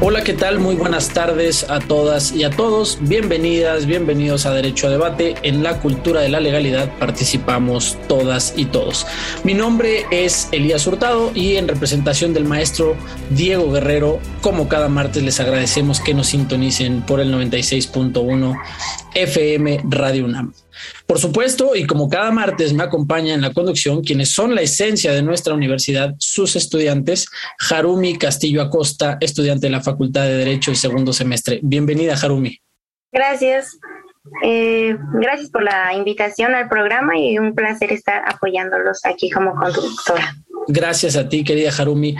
Hola, ¿qué tal? Muy buenas tardes a todas y a todos. Bienvenidas, bienvenidos a Derecho a Debate. En la cultura de la legalidad participamos todas y todos. Mi nombre es Elías Hurtado y en representación del maestro Diego Guerrero, como cada martes les agradecemos que nos sintonicen por el 96.1 FM Radio UNAM. Por supuesto, y como cada martes me acompaña en la conducción quienes son la esencia de nuestra universidad, sus estudiantes, Harumi Castillo Acosta, estudiante de la Facultad de Derecho y segundo semestre. Bienvenida, Harumi. Gracias. Eh, gracias por la invitación al programa y un placer estar apoyándolos aquí como conductora. Gracias a ti, querida Harumi.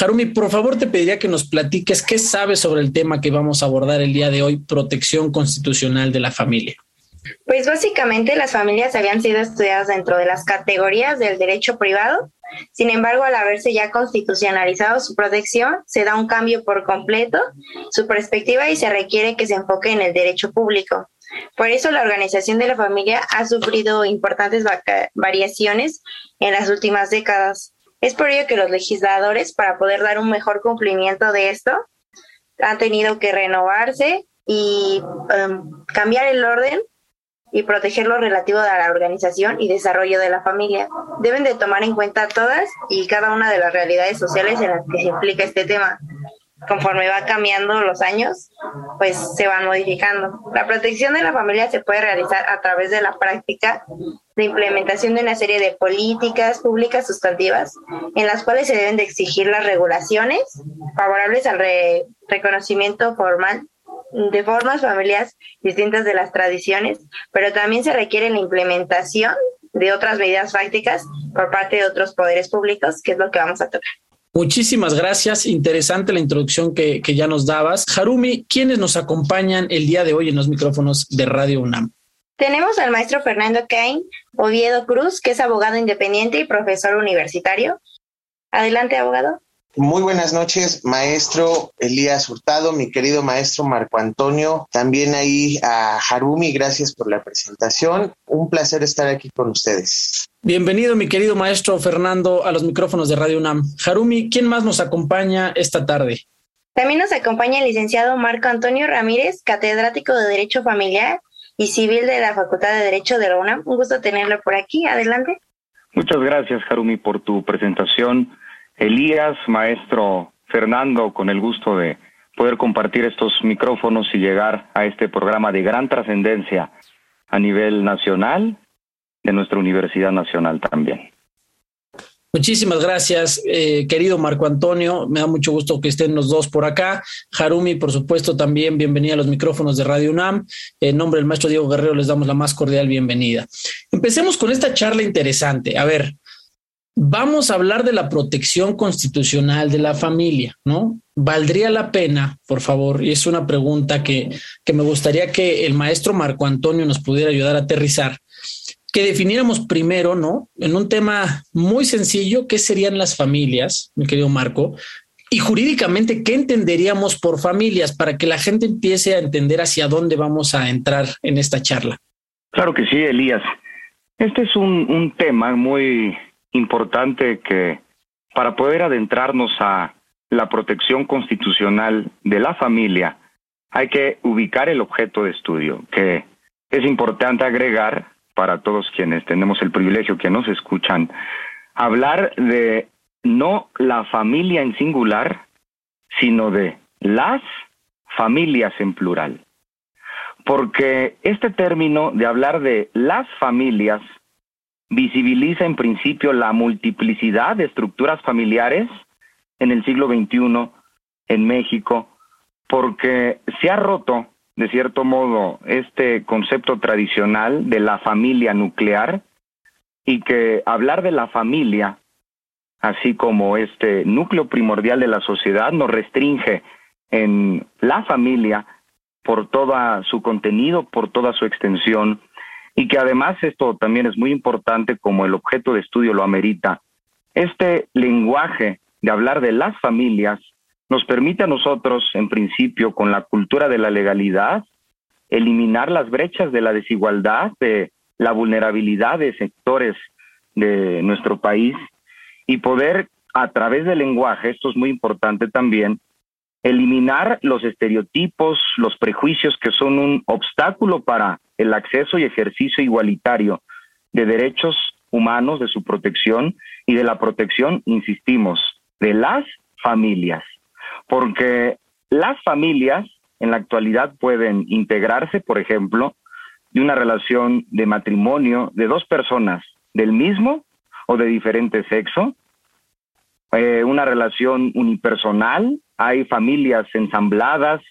Harumi, por favor, te pediría que nos platiques qué sabes sobre el tema que vamos a abordar el día de hoy, protección constitucional de la familia. Pues básicamente las familias habían sido estudiadas dentro de las categorías del derecho privado. Sin embargo, al haberse ya constitucionalizado su protección, se da un cambio por completo su perspectiva y se requiere que se enfoque en el derecho público. Por eso la organización de la familia ha sufrido importantes variaciones en las últimas décadas. Es por ello que los legisladores, para poder dar un mejor cumplimiento de esto, han tenido que renovarse y um, cambiar el orden y proteger lo relativo a la organización y desarrollo de la familia. Deben de tomar en cuenta todas y cada una de las realidades sociales en las que se implica este tema. Conforme va cambiando los años, pues se van modificando. La protección de la familia se puede realizar a través de la práctica de implementación de una serie de políticas públicas sustantivas en las cuales se deben de exigir las regulaciones favorables al reconocimiento formal de formas familiares distintas de las tradiciones, pero también se requiere la implementación de otras medidas prácticas por parte de otros poderes públicos, que es lo que vamos a tocar. Muchísimas gracias. Interesante la introducción que, que ya nos dabas. Harumi, ¿quiénes nos acompañan el día de hoy en los micrófonos de Radio UNAM? Tenemos al maestro Fernando Cain Oviedo Cruz, que es abogado independiente y profesor universitario. Adelante, abogado. Muy buenas noches, maestro Elías Hurtado, mi querido maestro Marco Antonio, también ahí a Harumi, gracias por la presentación. Un placer estar aquí con ustedes. Bienvenido, mi querido maestro Fernando, a los micrófonos de Radio UNAM. Harumi, ¿quién más nos acompaña esta tarde? También nos acompaña el licenciado Marco Antonio Ramírez, catedrático de Derecho Familiar y Civil de la Facultad de Derecho de la UNAM. Un gusto tenerlo por aquí. Adelante. Muchas gracias, Harumi, por tu presentación. Elías, maestro Fernando, con el gusto de poder compartir estos micrófonos y llegar a este programa de gran trascendencia a nivel nacional, de nuestra Universidad Nacional también. Muchísimas gracias, eh, querido Marco Antonio. Me da mucho gusto que estén los dos por acá. Harumi, por supuesto, también bienvenida a los micrófonos de Radio UNAM. En nombre del maestro Diego Guerrero les damos la más cordial bienvenida. Empecemos con esta charla interesante. A ver, vamos a hablar de la protección constitucional de la familia, ¿no? ¿Valdría la pena, por favor? Y es una pregunta que, que me gustaría que el maestro Marco Antonio nos pudiera ayudar a aterrizar, que definiéramos primero, ¿no? En un tema muy sencillo, ¿qué serían las familias, mi querido Marco? Y jurídicamente, ¿qué entenderíamos por familias para que la gente empiece a entender hacia dónde vamos a entrar en esta charla? Claro que sí, Elías. Este es un, un tema muy importante que para poder adentrarnos a la protección constitucional de la familia, hay que ubicar el objeto de estudio, que es importante agregar para todos quienes tenemos el privilegio que nos escuchan, hablar de no la familia en singular, sino de las familias en plural. Porque este término de hablar de las familias visibiliza en principio la multiplicidad de estructuras familiares en el siglo XXI en México, porque se ha roto, de cierto modo, este concepto tradicional de la familia nuclear y que hablar de la familia, así como este núcleo primordial de la sociedad, nos restringe en la familia por todo su contenido, por toda su extensión, y que además esto también es muy importante como el objeto de estudio lo amerita. Este lenguaje de hablar de las familias nos permite a nosotros, en principio, con la cultura de la legalidad, eliminar las brechas de la desigualdad, de la vulnerabilidad de sectores de nuestro país y poder, a través del lenguaje, esto es muy importante también, eliminar los estereotipos, los prejuicios que son un obstáculo para el acceso y ejercicio igualitario de derechos humanos, de su protección y de la protección, insistimos, de las familias. Porque las familias en la actualidad pueden integrarse, por ejemplo, de una relación de matrimonio de dos personas del mismo o de diferente sexo, eh, una relación unipersonal, hay familias ensambladas,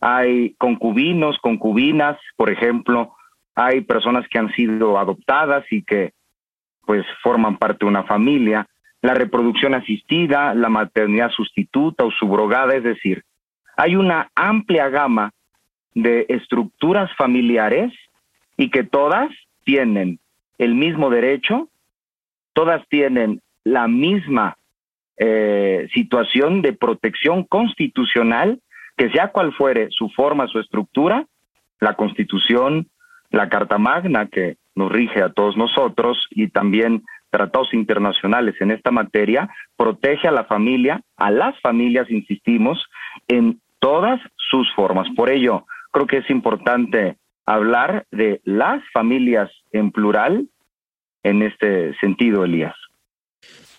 hay concubinos, concubinas, por ejemplo, hay personas que han sido adoptadas y que pues forman parte de una familia, la reproducción asistida, la maternidad sustituta o subrogada, es decir, hay una amplia gama de estructuras familiares y que todas tienen el mismo derecho, todas tienen la misma eh, situación de protección constitucional, que sea cual fuere su forma, su estructura, la constitución, la Carta Magna que nos rige a todos nosotros y también tratados internacionales en esta materia, protege a la familia, a las familias, insistimos, en todas sus formas. Por ello, creo que es importante hablar de las familias en plural en este sentido, Elías.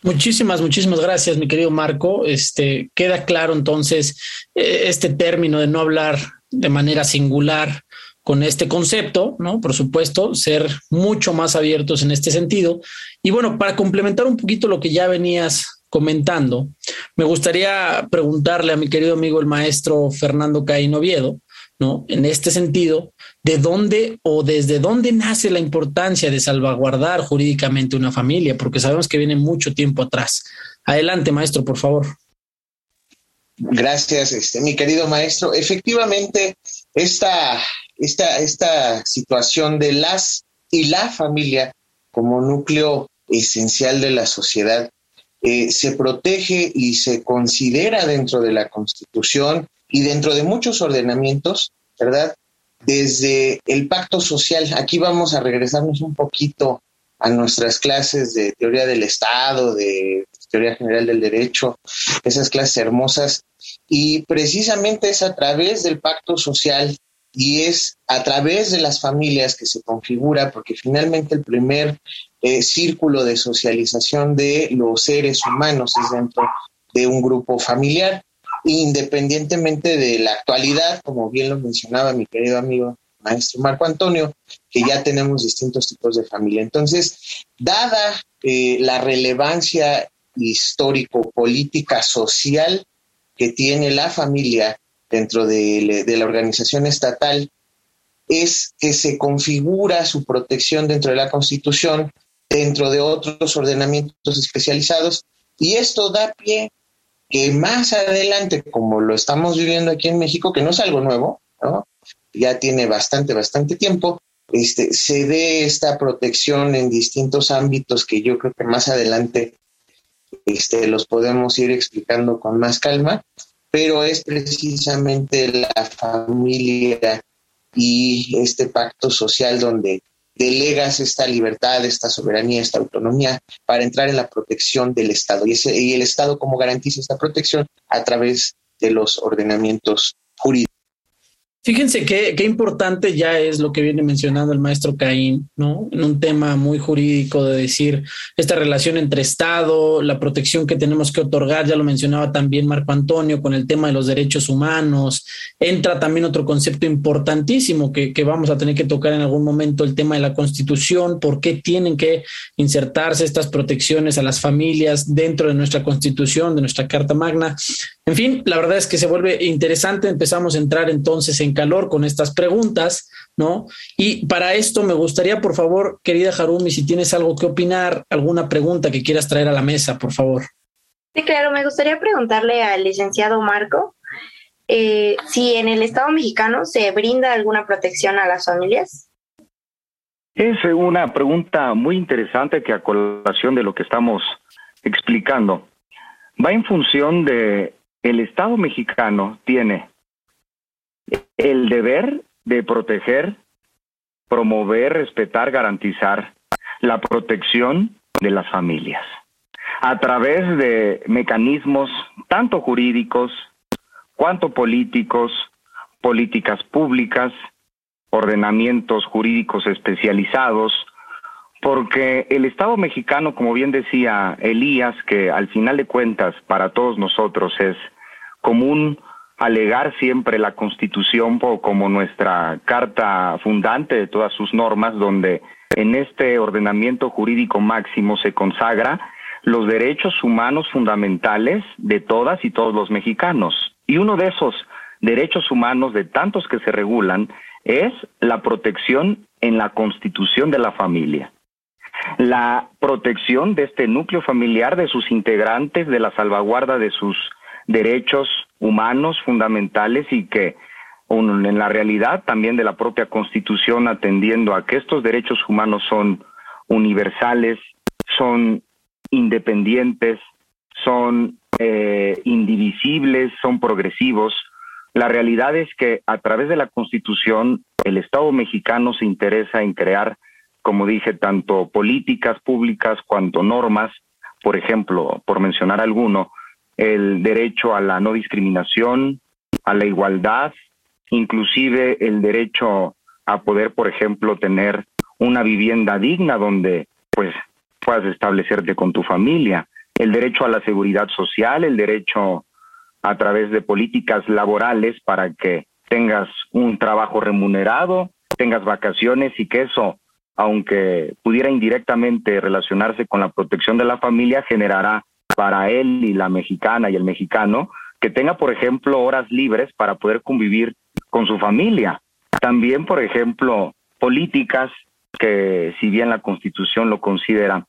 Muchísimas, muchísimas gracias, mi querido Marco. Este queda claro entonces eh, este término de no hablar de manera singular con este concepto, ¿no? Por supuesto, ser mucho más abiertos en este sentido. Y bueno, para complementar un poquito lo que ya venías comentando, me gustaría preguntarle a mi querido amigo el maestro Fernando Caín Oviedo, ¿no? En este sentido, ¿de dónde o desde dónde nace la importancia de salvaguardar jurídicamente una familia? Porque sabemos que viene mucho tiempo atrás. Adelante, maestro, por favor. Gracias, este, mi querido maestro. Efectivamente, esta, esta, esta situación de las y la familia como núcleo esencial de la sociedad eh, se protege y se considera dentro de la Constitución y dentro de muchos ordenamientos, ¿verdad? Desde el pacto social, aquí vamos a regresarnos un poquito a nuestras clases de teoría del Estado, de teoría general del derecho, esas clases hermosas, y precisamente es a través del pacto social y es a través de las familias que se configura, porque finalmente el primer eh, círculo de socialización de los seres humanos es dentro de un grupo familiar independientemente de la actualidad, como bien lo mencionaba mi querido amigo maestro Marco Antonio, que ya tenemos distintos tipos de familia. Entonces, dada eh, la relevancia histórico-política social que tiene la familia dentro de, de la organización estatal, es que se configura su protección dentro de la Constitución, dentro de otros ordenamientos especializados, y esto da pie que más adelante, como lo estamos viviendo aquí en México, que no es algo nuevo, ¿no? ya tiene bastante, bastante tiempo, este, se dé esta protección en distintos ámbitos que yo creo que más adelante este, los podemos ir explicando con más calma, pero es precisamente la familia y este pacto social donde delegas esta libertad, esta soberanía, esta autonomía para entrar en la protección del Estado. Y, ese, y el Estado como garantiza esta protección a través de los ordenamientos jurídicos. Fíjense qué, qué importante ya es lo que viene mencionando el maestro Caín, ¿no? En un tema muy jurídico de decir esta relación entre Estado, la protección que tenemos que otorgar, ya lo mencionaba también Marco Antonio con el tema de los derechos humanos. Entra también otro concepto importantísimo que, que vamos a tener que tocar en algún momento, el tema de la constitución, por qué tienen que insertarse estas protecciones a las familias dentro de nuestra constitución, de nuestra Carta Magna. En fin, la verdad es que se vuelve interesante. Empezamos a entrar entonces en calor con estas preguntas, ¿no? Y para esto me gustaría, por favor, querida Harumi, si tienes algo que opinar, alguna pregunta que quieras traer a la mesa, por favor. Sí, claro, me gustaría preguntarle al licenciado Marco eh, si en el Estado mexicano se brinda alguna protección a las familias. Es una pregunta muy interesante que a colación de lo que estamos explicando va en función de el Estado mexicano tiene el deber de proteger, promover, respetar, garantizar la protección de las familias. A través de mecanismos tanto jurídicos cuanto políticos, políticas públicas, ordenamientos jurídicos especializados, porque el Estado mexicano, como bien decía Elías, que al final de cuentas para todos nosotros es común alegar siempre la Constitución como nuestra carta fundante de todas sus normas, donde en este ordenamiento jurídico máximo se consagra los derechos humanos fundamentales de todas y todos los mexicanos. Y uno de esos derechos humanos, de tantos que se regulan, es la protección en la constitución de la familia la protección de este núcleo familiar, de sus integrantes, de la salvaguarda de sus derechos humanos fundamentales y que en la realidad también de la propia Constitución atendiendo a que estos derechos humanos son universales, son independientes, son eh, indivisibles, son progresivos. La realidad es que a través de la Constitución el Estado mexicano se interesa en crear como dije, tanto políticas públicas cuanto normas, por ejemplo, por mencionar alguno, el derecho a la no discriminación, a la igualdad, inclusive el derecho a poder, por ejemplo, tener una vivienda digna donde pues puedas establecerte con tu familia, el derecho a la seguridad social, el derecho a través de políticas laborales para que tengas un trabajo remunerado, tengas vacaciones y que eso aunque pudiera indirectamente relacionarse con la protección de la familia, generará para él y la mexicana y el mexicano que tenga, por ejemplo, horas libres para poder convivir con su familia. También, por ejemplo, políticas que, si bien la Constitución lo considera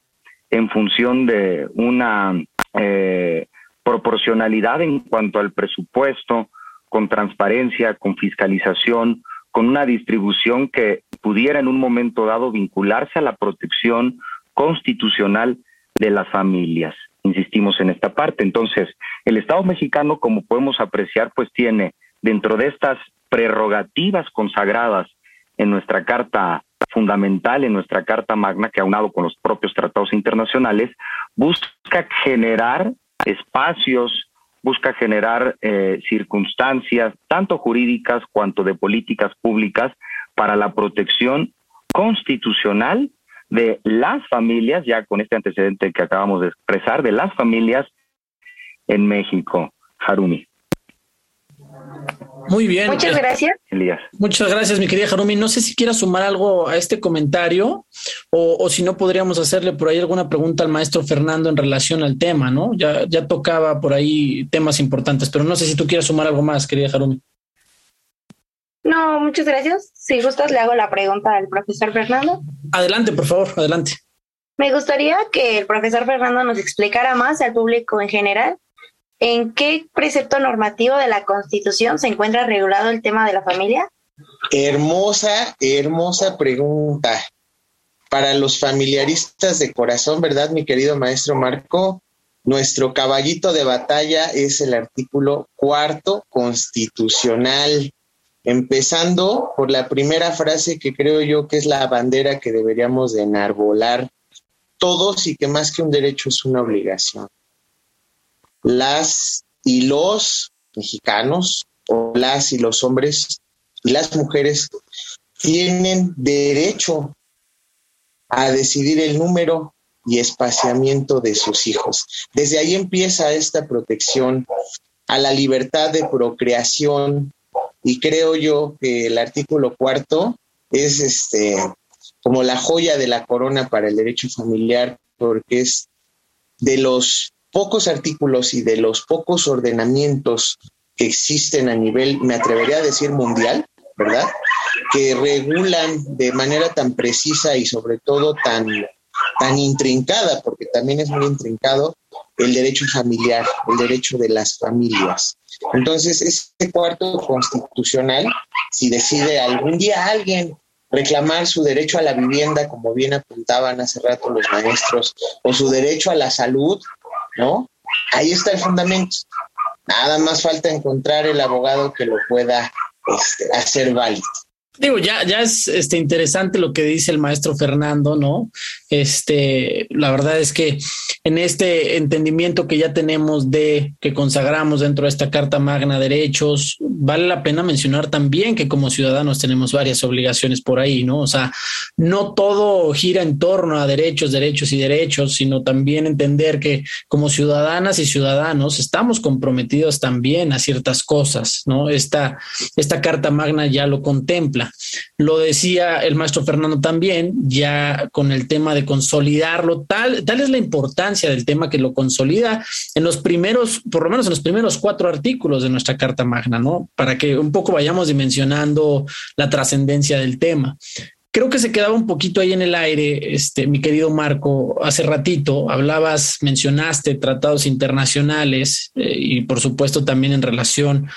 en función de una eh, proporcionalidad en cuanto al presupuesto, con transparencia, con fiscalización, con una distribución que pudiera en un momento dado vincularse a la protección constitucional de las familias. Insistimos en esta parte. Entonces, el Estado mexicano, como podemos apreciar, pues tiene dentro de estas prerrogativas consagradas en nuestra Carta fundamental, en nuestra Carta Magna, que aunado con los propios tratados internacionales, busca generar espacios busca generar eh, circunstancias tanto jurídicas cuanto de políticas públicas para la protección constitucional de las familias, ya con este antecedente que acabamos de expresar, de las familias en México. Harumi. Muy bien. Muchas gracias. Elías. Muchas gracias, mi querida Harumi. No sé si quieras sumar algo a este comentario o, si no podríamos hacerle por ahí alguna pregunta al maestro Fernando en relación al tema, ¿no? Ya, ya tocaba por ahí temas importantes, pero no sé si tú quieras sumar algo más, querida Harumi. No, muchas gracias. Si gustas, le hago la pregunta al profesor Fernando. Adelante, por favor, adelante. Me gustaría que el profesor Fernando nos explicara más al público en general ¿En qué precepto normativo de la Constitución se encuentra regulado el tema de la familia? Hermosa, hermosa pregunta. Para los familiaristas de corazón, ¿verdad, mi querido maestro Marco? Nuestro caballito de batalla es el artículo cuarto constitucional, empezando por la primera frase que creo yo que es la bandera que deberíamos de enarbolar todos y que más que un derecho es una obligación las y los mexicanos o las y los hombres y las mujeres tienen derecho a decidir el número y espaciamiento de sus hijos. Desde ahí empieza esta protección a la libertad de procreación y creo yo que el artículo cuarto es este como la joya de la corona para el derecho familiar porque es de los pocos artículos y de los pocos ordenamientos que existen a nivel, me atrevería a decir mundial, ¿verdad? Que regulan de manera tan precisa y sobre todo tan, tan intrincada, porque también es muy intrincado, el derecho familiar, el derecho de las familias. Entonces, este cuarto constitucional, si decide algún día alguien reclamar su derecho a la vivienda, como bien apuntaban hace rato los maestros, o su derecho a la salud, ¿no? Ahí está el fundamento. Nada más falta encontrar el abogado que lo pueda este, hacer válido. Digo, ya, ya es este, interesante lo que dice el maestro Fernando, ¿no? Este, la verdad es que en este entendimiento que ya tenemos de que consagramos dentro de esta Carta Magna Derechos, vale la pena mencionar también que como ciudadanos tenemos varias obligaciones por ahí, ¿no? O sea, no todo gira en torno a derechos, derechos y derechos, sino también entender que como ciudadanas y ciudadanos estamos comprometidos también a ciertas cosas, ¿no? Esta, esta Carta Magna ya lo contempla. Lo decía el maestro Fernando también, ya con el tema de consolidarlo, tal, tal es la importancia del tema que lo consolida en los primeros, por lo menos en los primeros cuatro artículos de nuestra Carta Magna, ¿no? Para que un poco vayamos dimensionando la trascendencia del tema. Creo que se quedaba un poquito ahí en el aire, este, mi querido Marco, hace ratito hablabas, mencionaste tratados internacionales eh, y por supuesto también en relación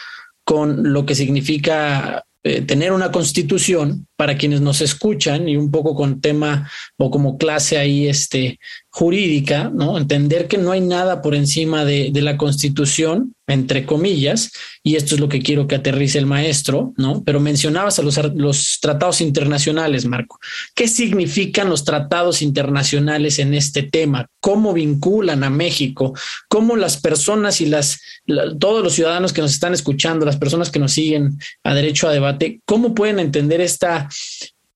con lo que significa eh, tener una constitución para quienes nos escuchan y un poco con tema o como clase ahí este, jurídica, ¿no? Entender que no hay nada por encima de, la constitución, entre comillas, y esto es lo que quiero que aterrice el maestro, ¿no? Pero mencionabas a los, los tratados internacionales, Marco. ¿Qué significan los tratados internacionales en este tema? ¿Cómo vinculan a México? ¿Cómo las personas y las, la, todos los ciudadanos que nos están escuchando, las personas que nos siguen a derecho a debate, cómo pueden entender esta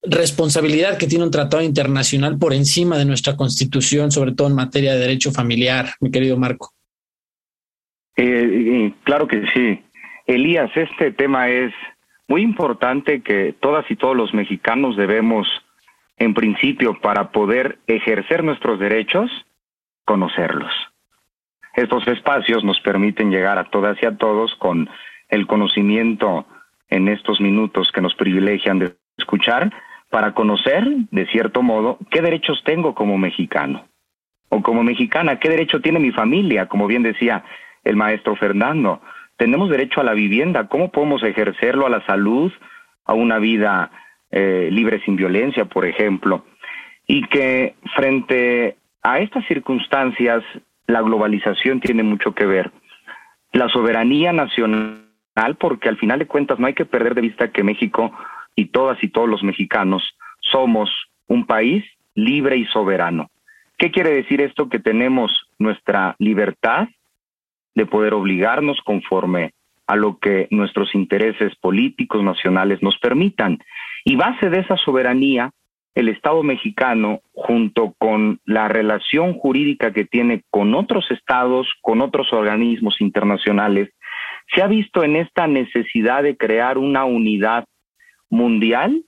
responsabilidad que tiene un tratado internacional por encima de nuestra constitución, sobre todo en materia de derecho familiar, mi querido Marco. Eh, claro que sí. Elías, este tema es muy importante que todas y todos los mexicanos debemos, en principio, para poder ejercer nuestros derechos, conocerlos. Estos espacios nos permiten llegar a todas y a todos con el conocimiento en estos minutos que nos privilegian de escuchar para conocer, de cierto modo, qué derechos tengo como mexicano. O como mexicana, qué derecho tiene mi familia, como bien decía el maestro Fernando. Tenemos derecho a la vivienda, ¿cómo podemos ejercerlo a la salud, a una vida eh, libre sin violencia, por ejemplo? Y que frente a estas circunstancias, la globalización tiene mucho que ver. La soberanía nacional, porque al final de cuentas no hay que perder de vista que México y todas y todos los mexicanos somos un país libre y soberano. ¿Qué quiere decir esto? Que tenemos nuestra libertad de poder obligarnos conforme a lo que nuestros intereses políticos nacionales nos permitan. Y base de esa soberanía, el Estado mexicano, junto con la relación jurídica que tiene con otros estados, con otros organismos internacionales, se ha visto en esta necesidad de crear una unidad mundial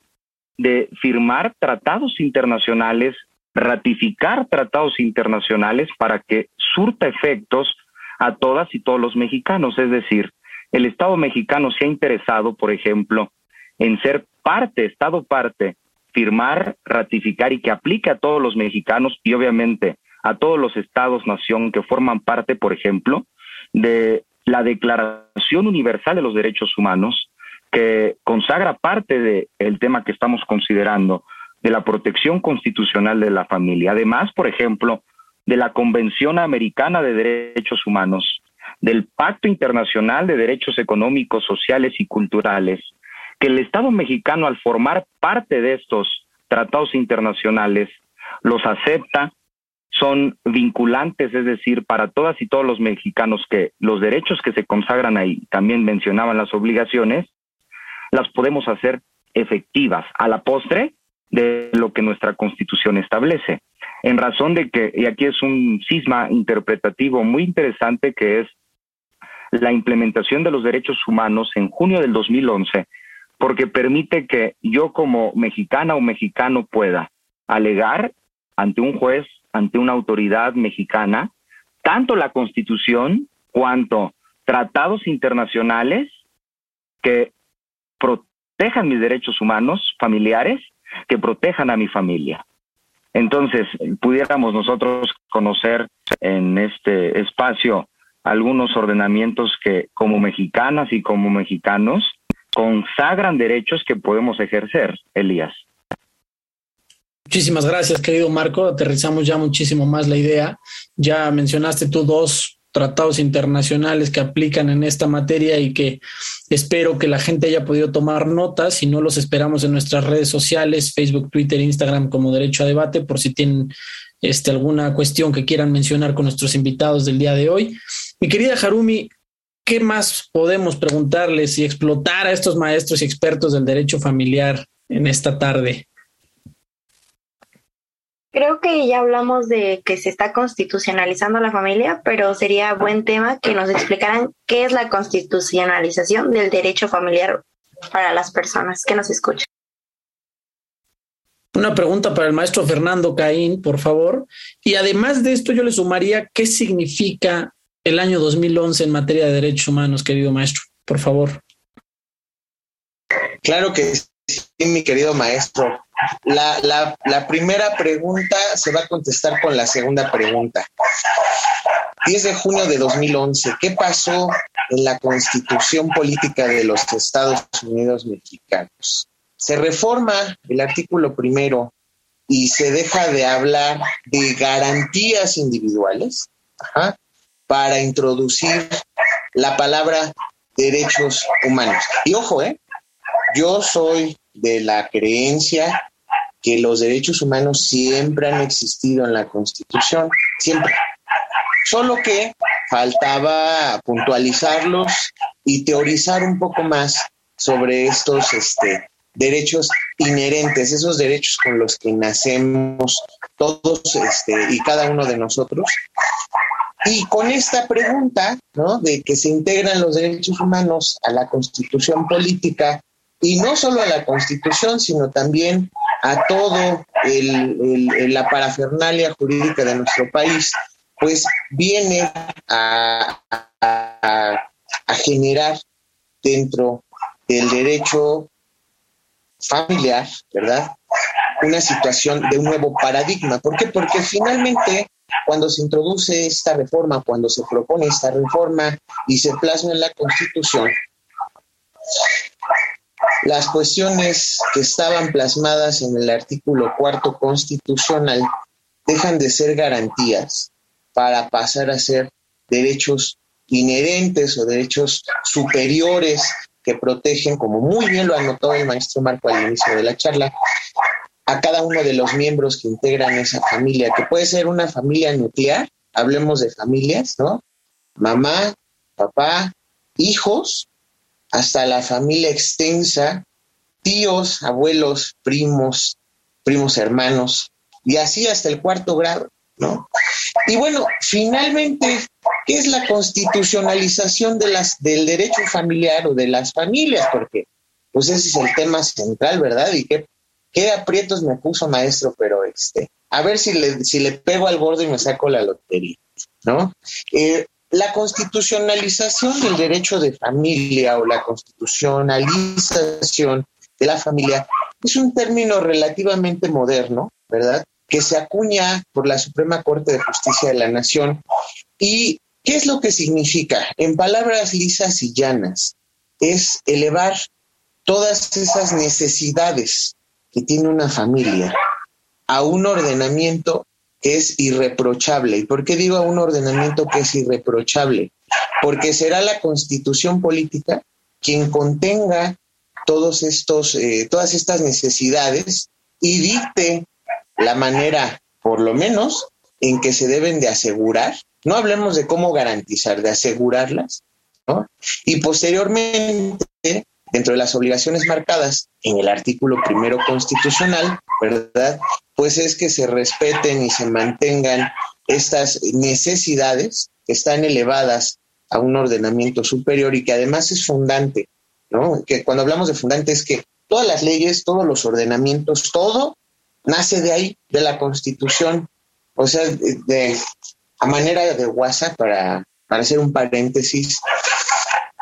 de firmar tratados internacionales, ratificar tratados internacionales para que surta efectos a todas y todos los mexicanos. Es decir, el Estado mexicano se ha interesado, por ejemplo, en ser parte, Estado parte, firmar, ratificar y que aplique a todos los mexicanos y obviamente a todos los estados nación que forman parte, por ejemplo, de la Declaración Universal de los Derechos Humanos, que consagra parte del el tema que estamos considerando, de la protección constitucional de la familia. Además, por ejemplo, de la Convención Americana de Derechos Humanos, del Pacto Internacional de Derechos Económicos, Sociales y Culturales, que el Estado mexicano al formar parte de estos tratados internacionales los acepta, son vinculantes, es decir, para todas y todos los mexicanos que los derechos que se consagran ahí, también mencionaban las obligaciones, las podemos hacer efectivas a la postre de lo que nuestra constitución establece. En razón de que, y aquí es un cisma interpretativo muy interesante que es la implementación de los derechos humanos en junio del 2011, porque permite que yo como mexicana o mexicano pueda alegar ante un juez, ante una autoridad mexicana, tanto la constitución cuanto tratados internacionales que protejan mis derechos humanos familiares, que protejan a mi familia. Entonces, pudiéramos nosotros conocer en este espacio algunos ordenamientos que como mexicanas y como mexicanos consagran derechos que podemos ejercer, Elías. Muchísimas gracias, querido Marco. Aterrizamos ya muchísimo más la idea. Ya mencionaste tú dos tratados internacionales que aplican en esta materia y que espero que la gente haya podido tomar notas. Si no, los esperamos en nuestras redes sociales, Facebook, Twitter, Instagram como Derecho a Debate, por si tienen este, alguna cuestión que quieran mencionar con nuestros invitados del día de hoy. Mi querida Harumi, ¿qué más podemos preguntarles y explotar a estos maestros y expertos del derecho familiar en esta tarde? Creo que ya hablamos de que se está constitucionalizando la familia, pero sería buen tema que nos explicaran qué es la constitucionalización del derecho familiar para las personas que nos escuchan. Una pregunta para el maestro Fernando Caín, por favor. Y además de esto, yo le sumaría qué significa el año 2011 en materia de derechos humanos, querido maestro, por favor. Claro que sí, mi querido maestro. La, la, la, primera pregunta se va a contestar con la segunda pregunta. 10 de junio de 2011, ¿qué pasó en la constitución política de los Estados Unidos mexicanos? Se reforma el artículo primero y se deja de hablar de garantías individuales para introducir la palabra derechos humanos. Y ojo, ¿eh? yo soy de la creencia que los derechos humanos siempre han existido en la Constitución, siempre. Solo que faltaba puntualizarlos y teorizar un poco más sobre estos este, derechos inherentes, esos derechos con los que nacemos todos este, y cada uno de nosotros. Y con esta pregunta, ¿no? De que se integran los derechos humanos a la constitución política, y no solo a la constitución, sino también a todo el, la parafernalia jurídica de nuestro país, pues viene a, generar dentro del derecho familiar, ¿verdad? Una situación de un nuevo paradigma. ¿Por qué? Porque finalmente cuando se introduce esta reforma, cuando se propone esta reforma y se plasma en la Constitución, las cuestiones que estaban plasmadas en el artículo cuarto constitucional dejan de ser garantías para pasar a ser derechos inherentes o derechos superiores que protegen, como muy bien lo anotó el maestro Marco al inicio de la charla, a cada uno de los miembros que integran esa familia, que puede ser una familia nuclear, hablemos de familias, ¿no? Mamá, papá, hijos, hasta la familia extensa, tíos, abuelos, primos, primos hermanos, y así hasta el cuarto grado, ¿no? Y bueno, finalmente, ¿qué es la constitucionalización de las, del derecho familiar o de las familias? Porque, pues ese es el tema central, ¿verdad? Y qué, qué aprietos me puso maestro, pero este, a ver si le, si le pego al gordo y me saco la lotería, ¿no? Eh, la constitucionalización del derecho de familia o la constitucionalización de la familia es un término relativamente moderno, ¿verdad? Que se acuña por la Suprema Corte de Justicia de la Nación. ¿Y qué es lo que significa? En palabras lisas y llanas, es elevar todas esas necesidades que tiene una familia a un ordenamiento es irreprochable. ¿Y por qué digo un ordenamiento que es irreprochable? Porque será la constitución política quien contenga todos estos, eh, todas estas necesidades y dicte la manera, por lo menos, en que se deben de asegurar. No hablemos de cómo garantizar, de asegurarlas, ¿no? Y posteriormente dentro de las obligaciones marcadas en el artículo primero constitucional, ¿verdad? Pues es que se respeten y se mantengan estas necesidades que están elevadas a un ordenamiento superior y que además es fundante, ¿no? Que cuando hablamos de fundante es que todas las leyes, todos los ordenamientos, todo nace de ahí, de la Constitución. O sea, de, a manera de WhatsApp, para, para hacer un paréntesis,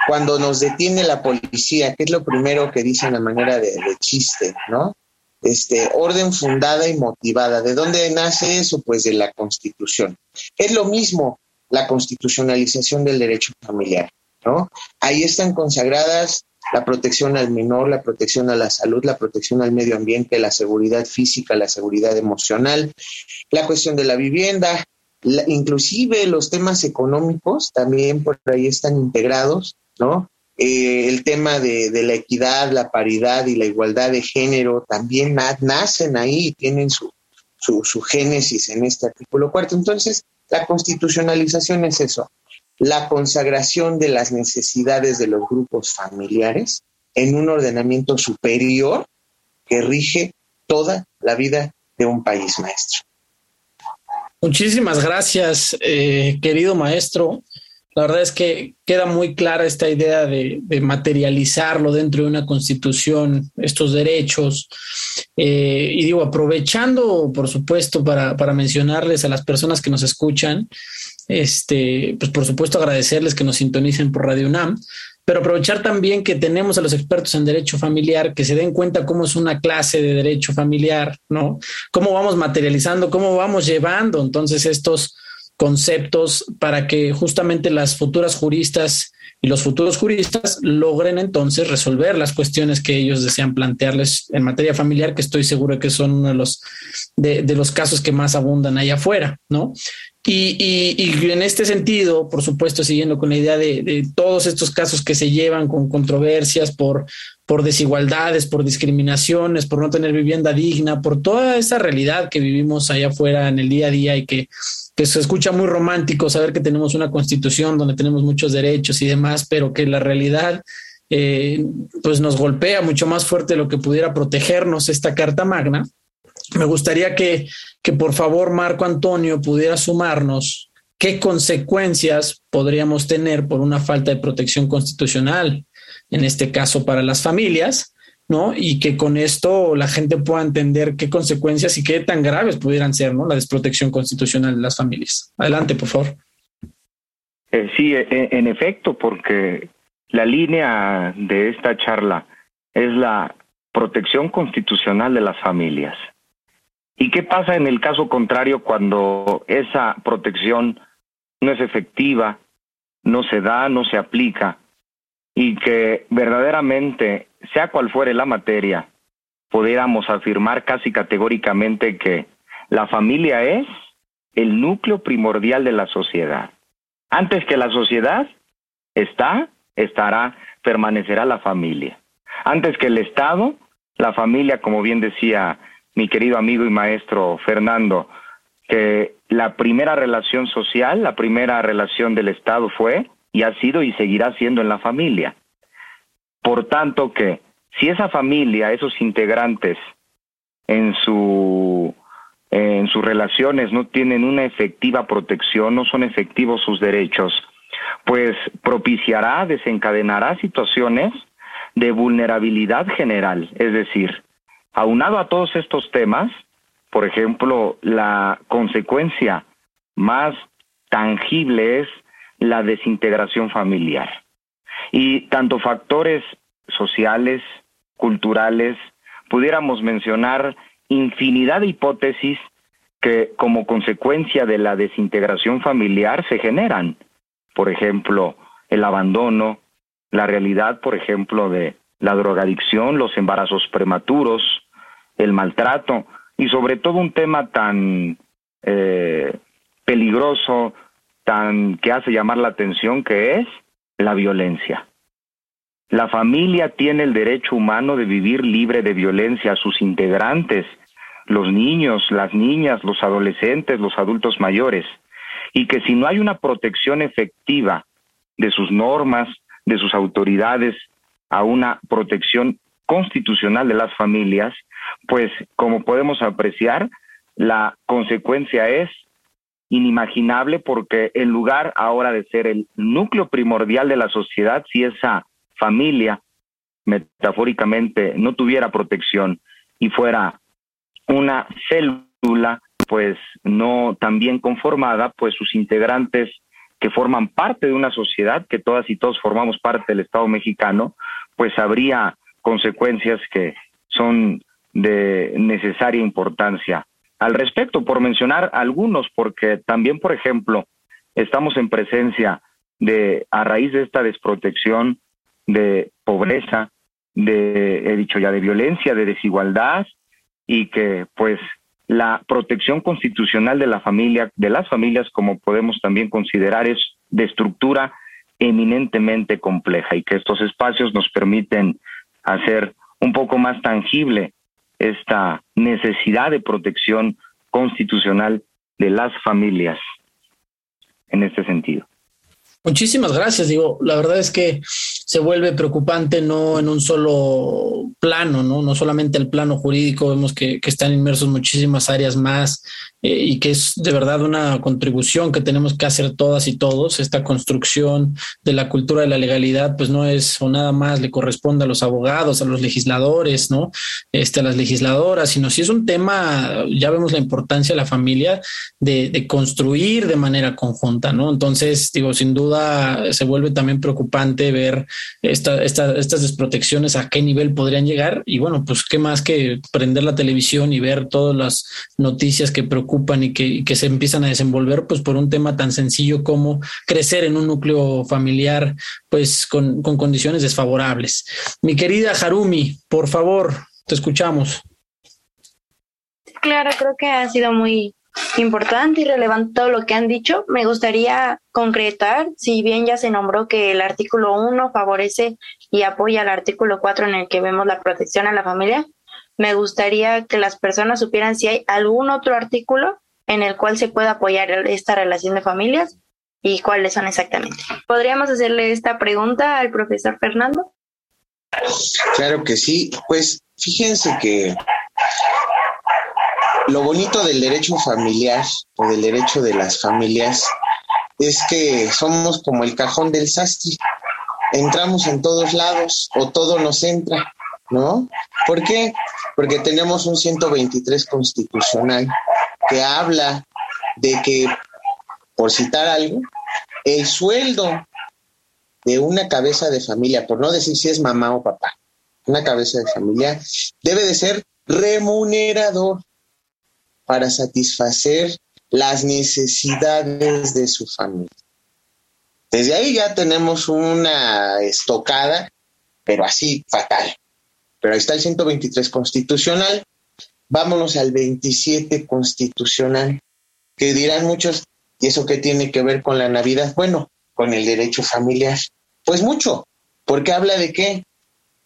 cuando nos detiene la policía, ¿qué es lo primero que dicen a manera de, chiste, no? Este, orden fundada y motivada. ¿De dónde nace eso? Pues de la Constitución. Es lo mismo la constitucionalización del derecho familiar, ¿no? Ahí están consagradas la protección al menor, la protección a la salud, la protección al medio ambiente, la seguridad física, la seguridad emocional, la cuestión de la vivienda, inclusive los temas económicos también por ahí están integrados, ¿no? Eh, el tema de, la equidad, la paridad y la igualdad de género también nacen ahí y tienen su, su, génesis en este artículo cuarto. Entonces, la constitucionalización es eso, la consagración de las necesidades de los grupos familiares en un ordenamiento superior que rige toda la vida de un país maestro. Muchísimas gracias, eh, querido maestro. La verdad es que queda muy clara esta idea de, materializarlo dentro de una constitución, estos derechos. Eh, y digo, aprovechando, por supuesto, para, mencionarles a las personas que nos escuchan, este, pues por supuesto agradecerles que nos sintonicen por Radio UNAM, pero aprovechar también que tenemos a los expertos en derecho familiar que se den cuenta cómo es una clase de derecho familiar, ¿no? Cómo vamos materializando, cómo vamos llevando entonces estos conceptos para que justamente las futuras juristas y los futuros juristas logren entonces resolver las cuestiones que ellos desean plantearles en materia familiar, que estoy seguro que son uno de los, de, los casos que más abundan allá afuera, ¿no? Y, en este sentido, por supuesto, siguiendo con la idea de, de, todos estos casos que se llevan con controversias por, por desigualdades, por discriminaciones, por no tener vivienda digna, por toda esa realidad que vivimos allá afuera en el día a día y que que se escucha muy romántico saber que tenemos una constitución donde tenemos muchos derechos y demás, pero que la realidad eh, pues nos golpea mucho más fuerte de lo que pudiera protegernos esta Carta Magna. Me gustaría que, que por favor Marco Antonio pudiera sumarnos qué consecuencias podríamos tener por una falta de protección constitucional, en este caso para las familias, ¿no? Y que con esto la gente pueda entender qué consecuencias y qué tan graves pudieran ser, ¿no? La desprotección constitucional de las familias. Adelante, por favor. Eh, sí, e, e, en efecto, porque la línea de esta charla es la protección constitucional de las familias. ¿Y qué pasa en el caso contrario cuando esa protección no es efectiva, no se da, no se aplica y que verdaderamente sea cual fuere la materia, pudiéramos afirmar casi categóricamente que la familia es el núcleo primordial de la sociedad. Antes que la sociedad está, estará, permanecerá la familia. Antes que el Estado, la familia, como bien decía mi querido amigo y maestro Fernando, que la primera relación social, la primera relación del Estado fue y ha sido y seguirá siendo en la familia. Por tanto que si esa familia, esos integrantes en su en sus relaciones no tienen una efectiva protección, no son efectivos sus derechos, pues propiciará, desencadenará situaciones de vulnerabilidad general, es decir, aunado a todos estos temas, por ejemplo, la consecuencia más tangible es la desintegración familiar. Y tanto factores sociales, culturales, pudiéramos mencionar infinidad de hipótesis que como consecuencia de la desintegración familiar se generan. Por ejemplo, el abandono, la realidad, por ejemplo, de la drogadicción, los embarazos prematuros, el maltrato y sobre todo un tema tan eh, peligroso, tan que hace llamar la atención que es la violencia. La familia tiene el derecho humano de vivir libre de violencia a sus integrantes, los niños, las niñas, los adolescentes, los adultos mayores, y que si no hay una protección efectiva de sus normas, de sus autoridades, a una protección constitucional de las familias, pues como podemos apreciar, la consecuencia es inimaginable porque en lugar ahora de ser el núcleo primordial de la sociedad, si esa familia metafóricamente no tuviera protección y fuera una célula pues no tan bien conformada, pues sus integrantes que forman parte de una sociedad, que todas y todos formamos parte del Estado mexicano, pues habría consecuencias que son de necesaria importancia. Al respecto, por mencionar algunos, porque también, por ejemplo, estamos en presencia de, a raíz de esta desprotección, de pobreza, de, he dicho ya, de violencia, de desigualdad, y que pues la protección constitucional de la familia, de las familias, como podemos también considerar, es de estructura eminentemente compleja y que estos espacios nos permiten hacer un poco más tangible esta necesidad de protección constitucional de las familias en este sentido. Muchísimas gracias. Digo, la verdad es que se vuelve preocupante no en un solo plano, no, no solamente el plano jurídico, vemos que, que están inmersos muchísimas áreas más eh, y que es de verdad una contribución que tenemos que hacer todas y todos. Esta construcción de la cultura de la legalidad, pues no es o nada más le corresponde a los abogados, a los legisladores, ¿no? Este, a las legisladoras, sino si es un tema, ya vemos la importancia de la familia de, de construir de manera conjunta, ¿no? Entonces, digo, sin duda se vuelve también preocupante ver esta, esta, estas desprotecciones, a qué nivel podrían llegar. Y bueno, pues qué más que prender la televisión y ver todas las noticias que preocupan ocupan y que, se empiezan a desenvolver pues por un tema tan sencillo como crecer en un núcleo familiar pues con, con condiciones desfavorables. Mi querida Harumi, por favor, te escuchamos. Claro, creo que ha sido muy importante y relevante todo lo que han dicho. Me gustaría concretar, si bien ya se nombró que el artículo 1 favorece y apoya al artículo 4 en el que vemos la protección a la familia, me gustaría que las personas supieran si hay algún otro artículo en el cual se pueda apoyar esta relación de familias y cuáles son exactamente. ¿Podríamos hacerle esta pregunta al profesor Fernando? Claro que sí. Pues fíjense que lo bonito del derecho familiar o del derecho de las familias es que somos como el cajón del sastre. Entramos en todos lados o todo nos entra. ¿no? ¿Por qué? Porque tenemos un 123 constitucional que habla de que, por citar algo, el sueldo de una cabeza de familia, por no decir si es mamá o papá, una cabeza de familia, debe de ser remunerador para satisfacer las necesidades de su familia. Desde ahí ya tenemos una estocada, pero así fatal. Pero ahí está el 123 constitucional. Vámonos al 27 constitucional, que dirán muchos, ¿y eso qué tiene que ver con la Navidad? Bueno, con el derecho familiar. Pues mucho, porque habla de qué?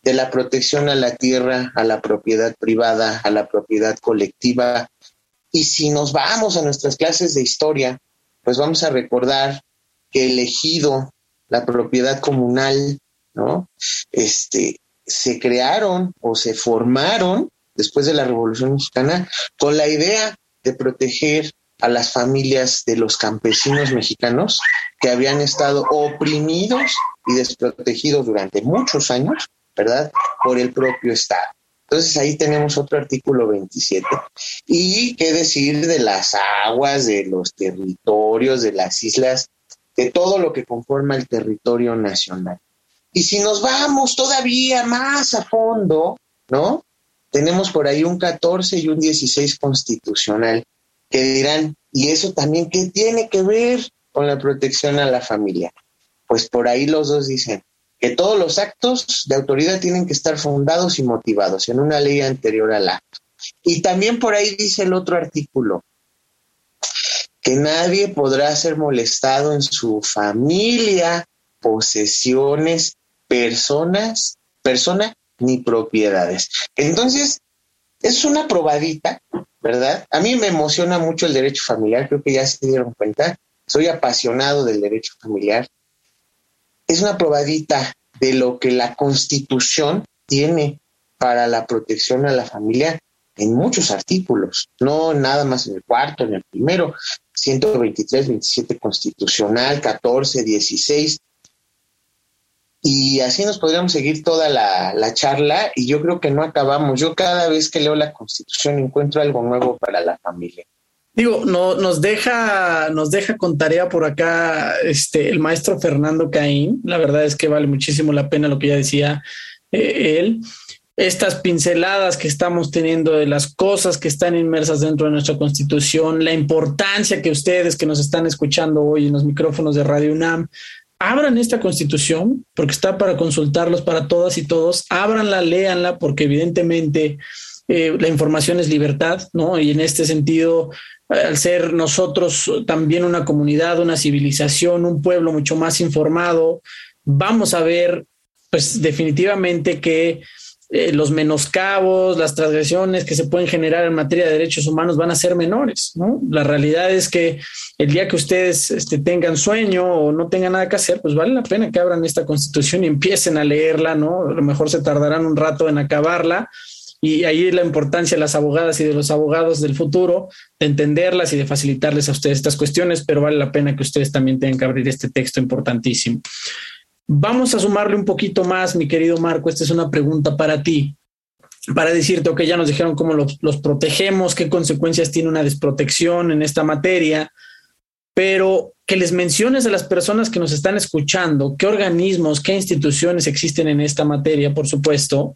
De la protección a la tierra, a la propiedad privada, a la propiedad colectiva. Y si nos vamos a nuestras clases de historia, pues vamos a recordar que el ejido, la propiedad comunal, ¿no? Este, se crearon o se formaron después de la Revolución Mexicana con la idea de proteger a las familias de los campesinos mexicanos que habían estado oprimidos y desprotegidos durante muchos años, ¿verdad? Por el propio Estado. Entonces ahí tenemos otro artículo 27. Y qué decir de las aguas, de los territorios, de las islas, de todo lo que conforma el territorio nacional. Y si nos vamos todavía más a fondo, ¿no? Tenemos por ahí un 14 y un 16 constitucional que dirán, ¿y eso también qué tiene que ver con la protección a la familia? Pues por ahí los dos dicen que todos los actos de autoridad tienen que estar fundados y motivados en una ley anterior al acto. Y también por ahí dice el otro artículo, que nadie podrá ser molestado en su familia, posesiones, personas, persona ni propiedades. Entonces, es una probadita, ¿verdad? A mí me emociona mucho el derecho familiar, creo que ya se dieron cuenta. Soy apasionado del derecho familiar. Es una probadita de lo que la Constitución tiene para la protección a la familia en muchos artículos, no nada más en el cuarto, en el primero, 123, 27 constitucional, 14, 16. Y así nos podríamos seguir toda la, la, charla y yo creo que no acabamos. Yo cada vez que leo la constitución encuentro algo nuevo para la familia. Digo, no, nos deja, nos deja con tarea por acá este, el maestro Fernando Caín. La verdad es que vale muchísimo la pena lo que ya decía eh, él. Estas pinceladas que estamos teniendo de las cosas que están inmersas dentro de nuestra constitución, la importancia que ustedes que nos están escuchando hoy en los micrófonos de Radio UNAM abran esta constitución, porque está para consultarlos para todas y todos, ábranla, léanla, porque evidentemente eh, la información es libertad, ¿no? Y en este sentido, al ser nosotros también una comunidad, una civilización, un pueblo mucho más informado, vamos a ver, pues definitivamente que eh, los menoscabos, las transgresiones que se pueden generar en materia de derechos humanos van a ser menores, ¿no? La realidad es que el día que ustedes este, tengan sueño o no tengan nada que hacer, pues vale la pena que abran esta constitución y empiecen a leerla, ¿no? A lo mejor se tardarán un rato en acabarla, y ahí la importancia de las abogadas y de los abogados del futuro, de entenderlas y de facilitarles a ustedes estas cuestiones, pero vale la pena que ustedes también tengan que abrir este texto importantísimo. Vamos a sumarle un poquito más, mi querido Marco, esta es una pregunta para ti, para decirte, ok, ya nos dijeron cómo los, protegemos, qué consecuencias tiene una desprotección en esta materia, pero que les menciones a las personas que nos están escuchando qué organismos, qué instituciones existen en esta materia, por supuesto,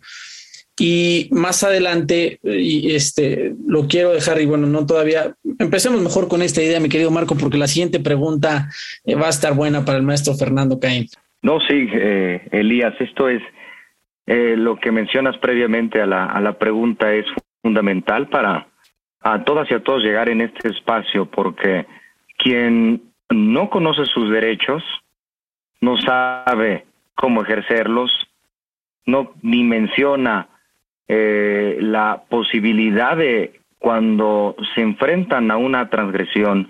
y más adelante, y este, lo quiero dejar, y bueno, no todavía, empecemos mejor con esta idea, mi querido Marco, porque la siguiente pregunta eh, va a estar buena para el maestro Fernando Caín. No, sí, eh, Elías, esto es eh, lo que mencionas previamente a la, a la pregunta, es fundamental para a todas y a todos llegar en este espacio, porque quien no conoce sus derechos, no sabe cómo ejercerlos, no ni menciona eh, la posibilidad de cuando se enfrentan a una transgresión,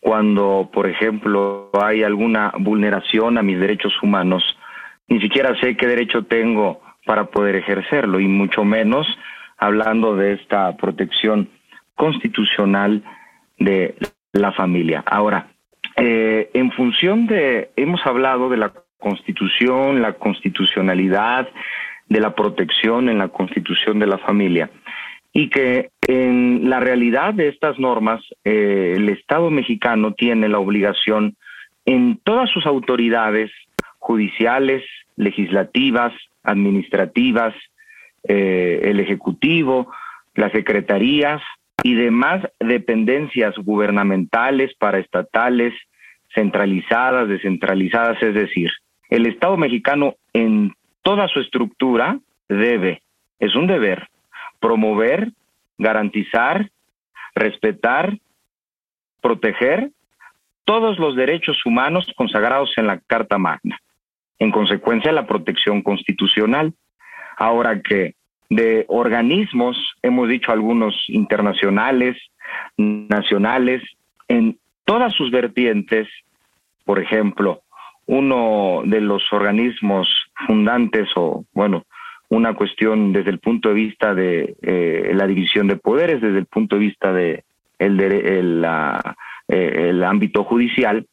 cuando, por ejemplo, hay alguna vulneración a mis derechos humanos, ni siquiera sé qué derecho tengo para poder ejercerlo, y mucho menos hablando de esta protección constitucional de la familia. Ahora, eh, en función de, hemos hablado de la constitución, la constitucionalidad, de la protección en la constitución de la familia y que en la realidad de estas normas eh, el Estado mexicano tiene la obligación en todas sus autoridades judiciales, legislativas, administrativas, eh, el Ejecutivo, las secretarías y demás dependencias gubernamentales, paraestatales, centralizadas, descentralizadas, es decir, el Estado mexicano en toda su estructura debe, es un deber, promover, garantizar, respetar, proteger todos los derechos humanos consagrados en la Carta Magna. En consecuencia, la protección constitucional. Ahora que de organismos, hemos dicho algunos internacionales, nacionales, en todas sus vertientes, por ejemplo, uno de los organismos fundantes o, bueno, una cuestión desde el punto de vista de eh, la división de poderes, desde el punto de vista de el, el, eh, el ámbito judicial,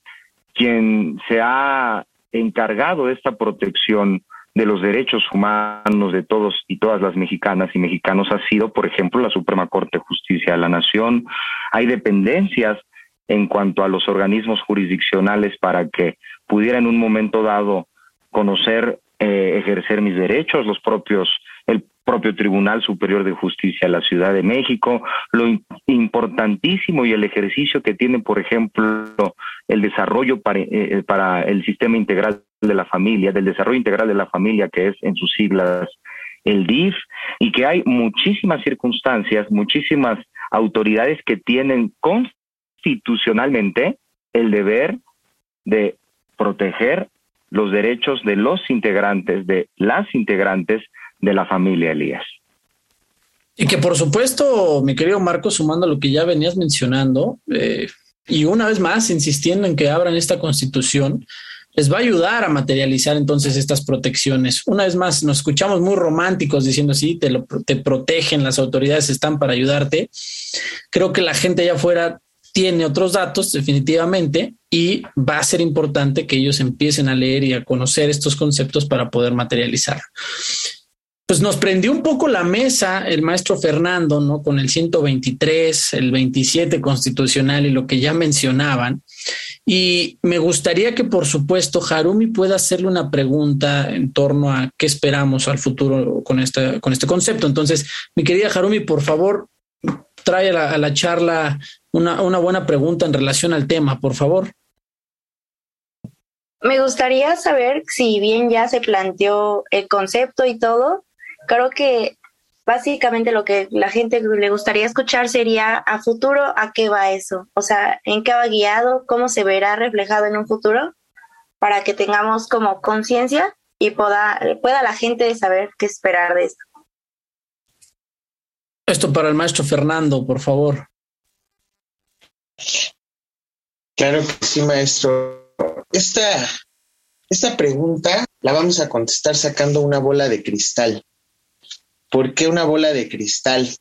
quien se ha encargado de esta protección de los derechos humanos de todos y todas las mexicanas y mexicanos ha sido, por ejemplo, la Suprema Corte de Justicia de la Nación. Hay dependencias en cuanto a los organismos jurisdiccionales para que pudiera en un momento dado conocer, eh, ejercer mis derechos, los propios, el propio Tribunal Superior de Justicia de la Ciudad de México, lo importantísimo y el ejercicio que tiene, por ejemplo, el desarrollo para, eh, para el sistema integral de la familia, del desarrollo integral de la familia, que es en sus siglas el DIF, y que hay muchísimas circunstancias, muchísimas autoridades que tienen constitucionalmente el deber de proteger los derechos de los integrantes, de las integrantes de la familia Elías. Y que por supuesto, mi querido Marco, sumando a lo que ya venías mencionando, eh, y una vez más insistiendo en que abran esta constitución, les va a ayudar a materializar entonces estas protecciones. Una vez más, nos escuchamos muy románticos diciendo, sí, te, lo, te protegen, las autoridades están para ayudarte. Creo que la gente allá afuera tiene otros datos definitivamente y va a ser importante que ellos empiecen a leer y a conocer estos conceptos para poder materializar. Pues nos prendió un poco la mesa el maestro Fernando, ¿no? Con el 123, el 27 constitucional y lo que ya mencionaban. Y me gustaría que, por supuesto, Harumi pueda hacerle una pregunta en torno a qué esperamos al futuro con, esta, con este concepto. Entonces, mi querida Harumi, por favor, trae a la, charla una, una buena pregunta en relación al tema, por favor. Me gustaría saber si bien ya se planteó el concepto y todo, creo que básicamente lo que la gente le gustaría escuchar sería a futuro a qué va eso, o sea, en qué va guiado, cómo se verá reflejado en un futuro, para que tengamos como conciencia y pueda, pueda la gente saber qué esperar de esto. Esto para el maestro Fernando, por favor. Claro que sí, maestro. Esta, esta pregunta la vamos a contestar sacando una bola de cristal. ¿Por qué una bola de cristal?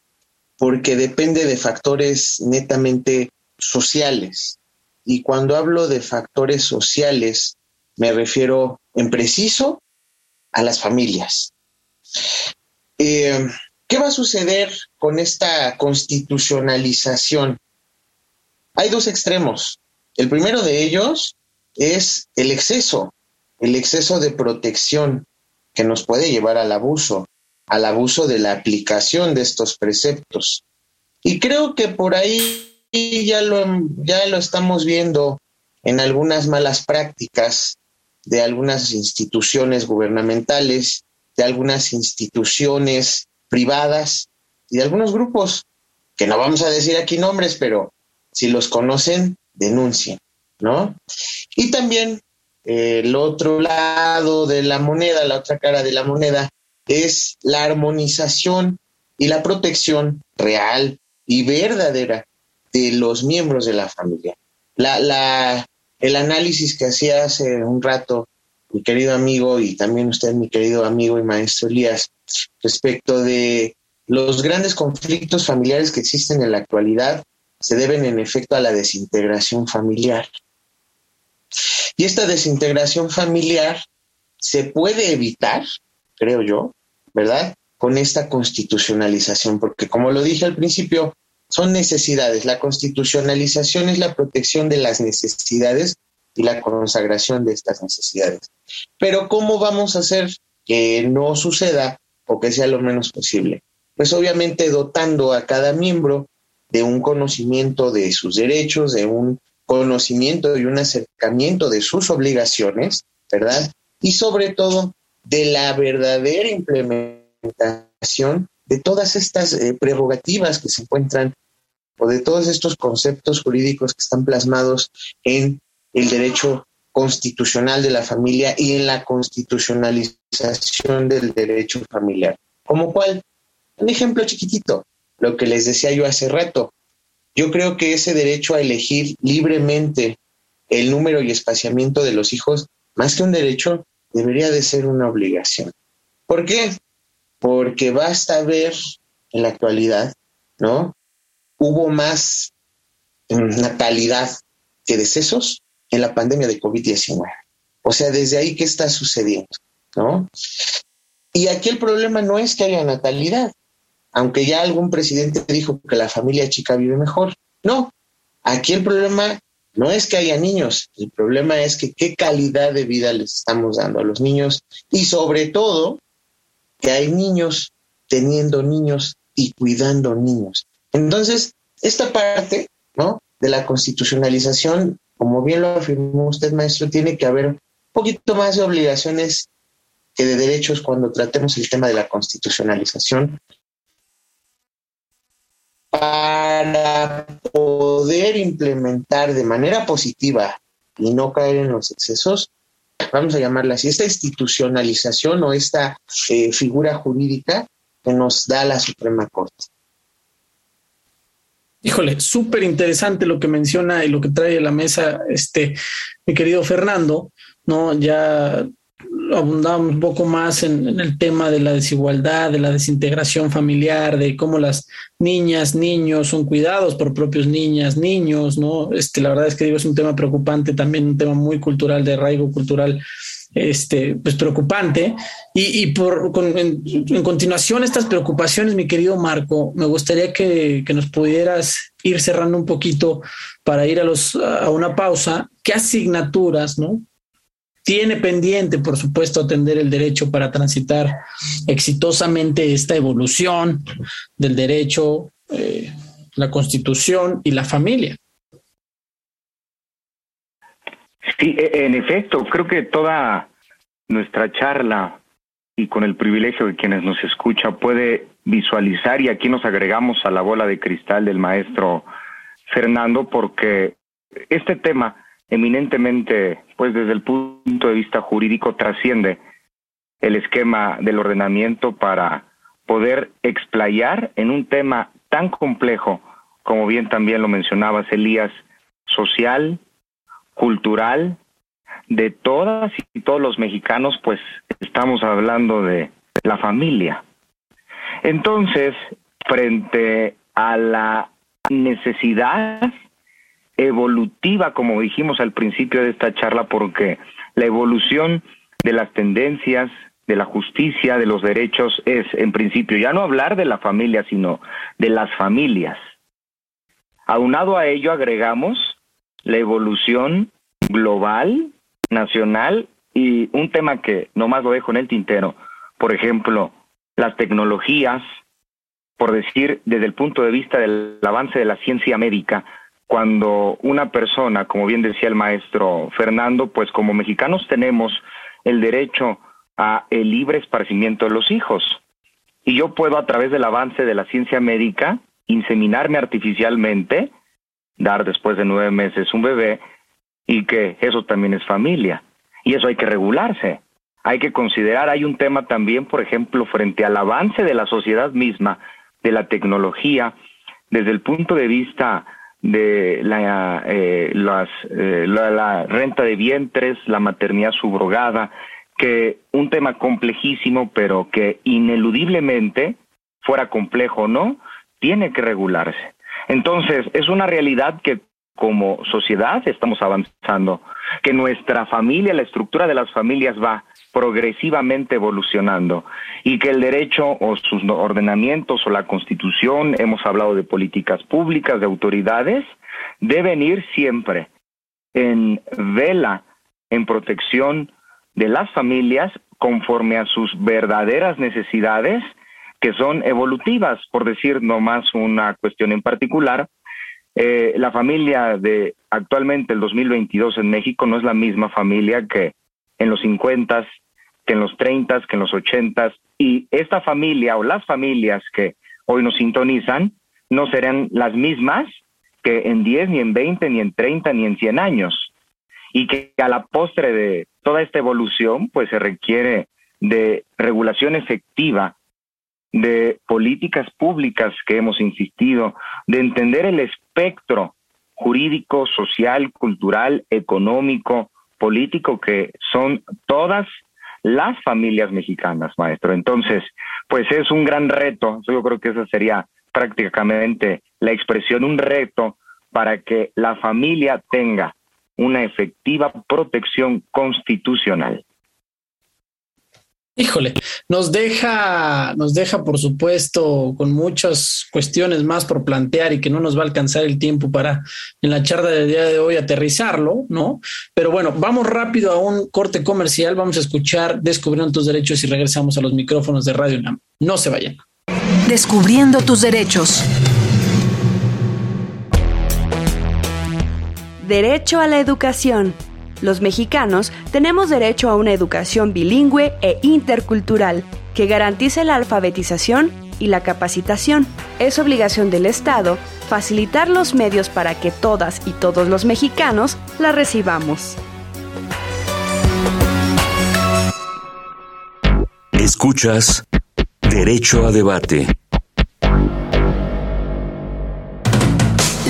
Porque depende de factores netamente sociales. Y cuando hablo de factores sociales, me refiero en preciso a las familias. Eh, ¿Qué va a suceder con esta constitucionalización? Hay dos extremos. El primero de ellos es el exceso, el exceso de protección que nos puede llevar al abuso al abuso de la aplicación de estos preceptos. Y creo que por ahí ya lo, estamos viendo en algunas malas prácticas de algunas instituciones gubernamentales, de algunas instituciones privadas y de algunos grupos, que no vamos a decir aquí nombres, pero si los conocen, denuncien, ¿no? Y también eh, el otro lado de la moneda, la otra cara de la moneda, es la armonización y la protección real y verdadera de los miembros de la familia. La, la, el análisis que hacía hace un rato mi querido amigo y también usted, mi querido amigo y maestro Elías, respecto de los grandes conflictos familiares que existen en la actualidad, se deben en efecto a la desintegración familiar. Y esta desintegración familiar se puede evitar creo yo, ¿verdad? Con esta constitucionalización, porque como lo dije al principio, son necesidades. La constitucionalización es la protección de las necesidades y la consagración de estas necesidades. Pero ¿cómo vamos a hacer que no suceda o que sea lo menos posible? Pues obviamente dotando a cada miembro de un conocimiento de sus derechos, de un conocimiento y un acercamiento de sus obligaciones, ¿verdad? Y sobre todo de la verdadera implementación de todas estas eh, prerrogativas que se encuentran o de todos estos conceptos jurídicos que están plasmados en el derecho constitucional de la familia y en la constitucionalización del derecho familiar. Como cual, un ejemplo chiquitito, lo que les decía yo hace rato, yo creo que ese derecho a elegir libremente el número y espaciamiento de los hijos, más que un derecho, debería de ser una obligación. ¿Por qué? Porque basta ver en la actualidad, ¿no? Hubo más natalidad que decesos en la pandemia de COVID-19. O sea, desde ahí, ¿qué está sucediendo? ¿No? Y aquí el problema no es que haya natalidad, aunque ya algún presidente dijo que la familia chica vive mejor. No, aquí el problema no es que haya niños, el problema es que qué calidad de vida les estamos dando a los niños y sobre todo que hay niños teniendo niños y cuidando niños. Entonces, esta parte, ¿no? De la constitucionalización, como bien lo afirmó usted, maestro, tiene que haber un poquito más de obligaciones que de derechos cuando tratemos el tema de la constitucionalización para poder implementar de manera positiva y no caer en los excesos, vamos a llamarla así, esta institucionalización o esta eh, figura jurídica que nos da la Suprema Corte. Híjole, súper interesante lo que menciona y lo que trae a la mesa este mi querido Fernando, ¿no? Ya abundamos un poco más en, el tema de la desigualdad, de la desintegración familiar, de cómo las niñas, niños son cuidados por propios niñas, niños, ¿no? Este, la verdad es que digo, es un tema preocupante, también un tema muy cultural, de arraigo cultural, este, pues preocupante. Y, por, en, continuación, estas preocupaciones, mi querido Marco, me gustaría que, que nos pudieras ir cerrando un poquito para ir a, los, a una pausa. ¿Qué asignaturas, no? Tiene pendiente, por supuesto, atender el derecho para transitar exitosamente esta evolución del derecho, eh, la constitución y la familia. Sí, e, en efecto, creo que toda nuestra charla y con el privilegio de quienes nos escuchan puede visualizar y aquí nos agregamos a la bola de cristal del maestro Fernando porque este tema eminentemente, pues desde el punto de vista jurídico, trasciende el esquema del ordenamiento para poder explayar en un tema tan complejo, como bien también lo mencionabas, Elías, social, cultural, de todas y todos los mexicanos, pues estamos hablando de la familia. Entonces, frente a la necesidad evolutiva, como dijimos al principio de esta charla, porque la evolución de las tendencias, de la justicia, de los derechos, es, en principio, ya no hablar de la familia, sino de las familias. Aunado a ello, agregamos la evolución global, nacional, y un tema que nomás lo dejo en el tintero, por ejemplo, las tecnologías, por decir, desde el punto de vista del avance de la ciencia médica, cuando una persona, como bien decía el maestro Fernando, pues como mexicanos tenemos el derecho a el libre esparcimiento de los hijos. Y yo puedo a través del avance de la ciencia médica inseminarme artificialmente, dar después de nueve meses un bebé y que eso también es familia. Y eso hay que regularse. Hay que considerar, hay un tema también, por ejemplo, frente al avance de la sociedad misma, de la tecnología, desde el punto de vista de la, eh, las, eh, la, renta de vientres, la maternidad subrogada, que un tema complejísimo, pero que ineludiblemente, fuera complejo o no, tiene que regularse. Entonces, es una realidad que como sociedad estamos avanzando, que nuestra familia, la estructura de las familias va progresivamente evolucionando y que el derecho o sus ordenamientos o la constitución, hemos hablado de políticas públicas, de autoridades, deben ir siempre en vela, en protección de las familias conforme a sus verdaderas necesidades que son evolutivas, por decir nomás una cuestión en particular, eh, la familia de actualmente el 2022 en México no es la misma familia que en los 50, que en los 30, que en los 80 y esta familia o las familias que hoy nos sintonizan no serán las mismas que en 10, ni en 20, ni en 30, ni en 100 años. Y que a la postre de toda esta evolución, pues se requiere de regulación efectiva, de políticas públicas que hemos insistido, de entender el espectro jurídico, social, cultural, económico, político, que son todas las familias mexicanas, maestro. Entonces, pues es un gran reto, yo creo que esa sería prácticamente la expresión, un reto para que la familia tenga una efectiva protección constitucional. Híjole, nos deja, nos deja, por supuesto, con muchas cuestiones más por plantear y que no nos va a alcanzar el tiempo para en la charla del día de hoy aterrizarlo, ¿no? Pero bueno, vamos rápido a un corte comercial, vamos a escuchar Descubriendo tus derechos y regresamos a los micrófonos de Radio UNAM. No se vayan. Descubriendo tus derechos. Derecho a la educación los mexicanos tenemos derecho a una educación bilingüe e intercultural que garantice la alfabetización y la capacitación. Es obligación del Estado facilitar los medios para que todas y todos los mexicanos la recibamos. Escuchas Derecho a Debate.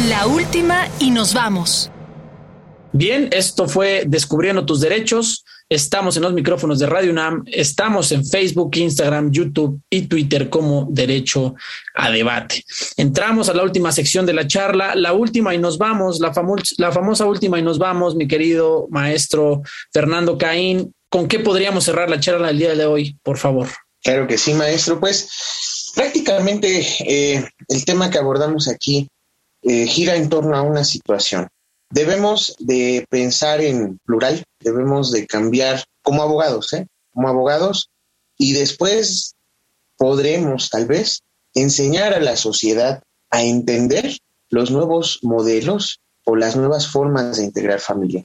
La última y nos vamos. Bien, esto fue Descubriendo tus derechos. Estamos en los micrófonos de Radio UNAM, estamos en Facebook, Instagram, YouTube y Twitter como Derecho a Debate. Entramos a la última sección de la charla, la última y nos vamos, la, famosa última y nos vamos, mi querido maestro Fernando Caín. ¿Con qué podríamos cerrar la charla del día de hoy, por favor? Claro que sí, maestro. Pues prácticamente eh, el tema que abordamos aquí eh, gira en torno a una situación. Debemos de pensar en plural, debemos de cambiar como abogados, ¿eh? Como abogados, y después podremos tal vez enseñar a la sociedad a entender los nuevos modelos o las nuevas formas de integrar familia.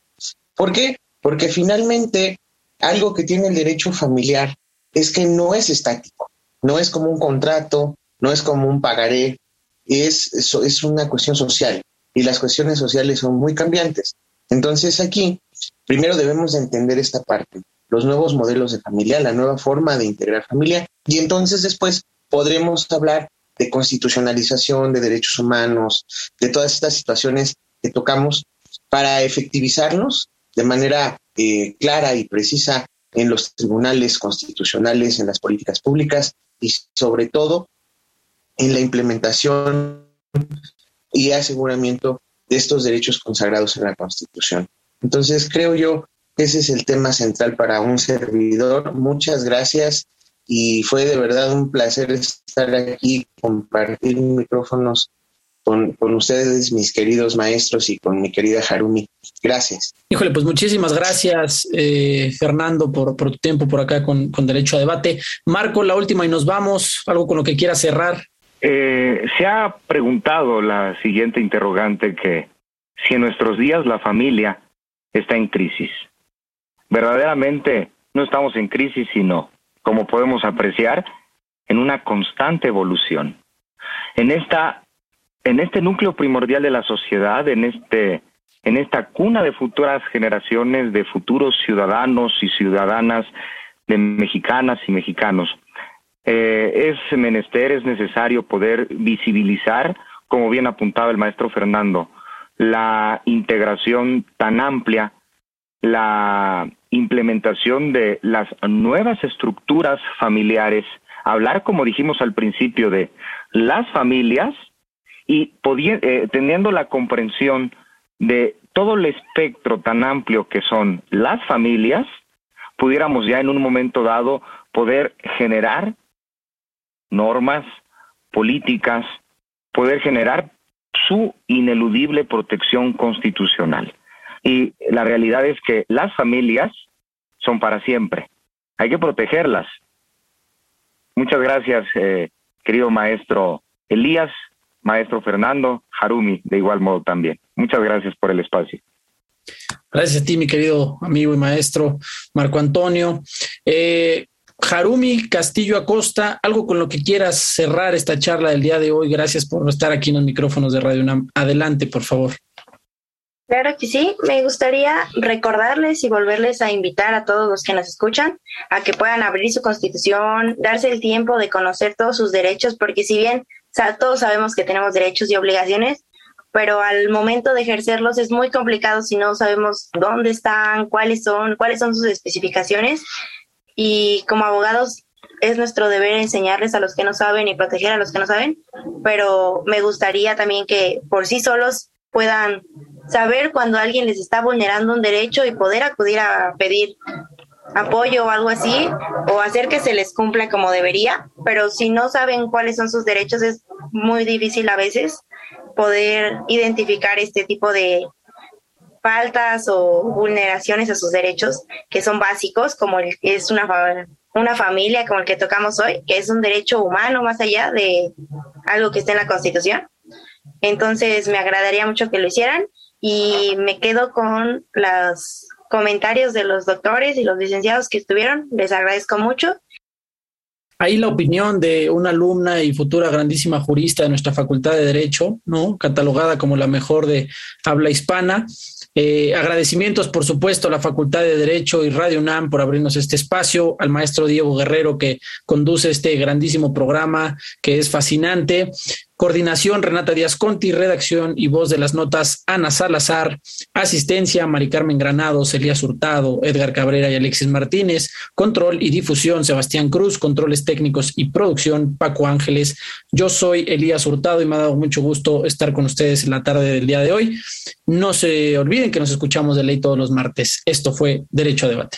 ¿Por qué? Porque finalmente algo que tiene el derecho familiar es que no es estático, no es como un contrato, no es como un pagaré, es, es una cuestión social y las cuestiones sociales son muy cambiantes. Entonces aquí, primero debemos de entender esta parte, los nuevos modelos de familia, la nueva forma de integrar familia, y entonces después podremos hablar de constitucionalización, de derechos humanos, de todas estas situaciones que tocamos para efectivizarnos de manera eh, clara y precisa en los tribunales constitucionales, en las políticas públicas y sobre todo en la implementación y aseguramiento de estos derechos consagrados en la Constitución. Entonces, creo yo que ese es el tema central para un servidor. Muchas gracias y fue de verdad un placer estar aquí, compartir micrófonos con, con, ustedes, mis queridos maestros, y con mi querida Harumi. Gracias. Híjole, pues muchísimas gracias, eh, Fernando, por, por, tu tiempo por acá con, con Derecho a Debate. Marco, la última y nos vamos. Algo con lo que quiera cerrar. Eh, se ha preguntado la siguiente interrogante que si en nuestros días la familia está en crisis. Verdaderamente no estamos en crisis, sino, como podemos apreciar, en una constante evolución. En esta en este núcleo primordial de la sociedad, en este en esta cuna de futuras generaciones de futuros ciudadanos y ciudadanas de mexicanas y mexicanos, eh, es menester, es necesario poder visibilizar, como bien apuntaba el maestro Fernando, la integración tan amplia, la implementación de las nuevas estructuras familiares, hablar, como dijimos al principio, de las familias y eh, teniendo la comprensión de todo el espectro tan amplio que son las familias, pudiéramos ya en un momento dado poder generar normas, políticas, poder generar su ineludible protección constitucional. Y la realidad es que las familias son para siempre. Hay que protegerlas. Muchas gracias, eh, querido maestro Elías, maestro Fernando, Harumi, de igual modo también. Muchas gracias por el espacio. Gracias a ti, mi querido amigo y maestro Marco Antonio. Eh, Harumi Castillo Acosta, algo con lo que quieras cerrar esta charla del día de hoy. Gracias por estar aquí en los micrófonos de Radio UNAM. Adelante, por favor. Claro que sí, me gustaría recordarles y volverles a invitar a todos los que nos escuchan a que puedan abrir su constitución, darse el tiempo de conocer todos sus derechos, porque si bien todos sabemos que tenemos derechos y obligaciones, pero al momento de ejercerlos es muy complicado si no sabemos dónde están, cuáles son, cuáles son sus especificaciones y como abogados es nuestro deber enseñarles a los que no saben y proteger a los que no saben, pero me gustaría también que por sí solos puedan saber cuando alguien les está vulnerando un derecho y poder acudir a pedir apoyo o algo así, o hacer que se les cumpla como debería, pero si no saben cuáles son sus derechos es muy difícil a veces poder identificar este tipo de faltas o vulneraciones a sus derechos que son básicos, como el, es una, una familia como el que tocamos hoy, que es un derecho humano más allá de algo que está en la Constitución. Entonces me agradaría mucho que lo hicieran y me quedo con los comentarios de los doctores y los licenciados que estuvieron. Les agradezco mucho Ahí la opinión de una alumna y futura grandísima jurista de nuestra Facultad de Derecho, ¿no? Catalogada como la mejor de habla hispana. Eh, agradecimientos, por supuesto, a la Facultad de Derecho y Radio UNAM por abrirnos este espacio, al maestro Diego Guerrero que conduce este grandísimo programa que es fascinante. Coordinación Renata Díaz Conti, redacción y voz de las notas Ana Salazar, asistencia Mari Carmen Granados, Elías Hurtado, Edgar Cabrera y Alexis Martínez, control y difusión Sebastián Cruz, controles técnicos y producción Paco Ángeles. Yo soy Elías Hurtado y me ha dado mucho gusto estar con ustedes en la tarde del día de hoy. No se olviden que nos escuchamos de ley todos los martes. Esto fue Derecho a Debate.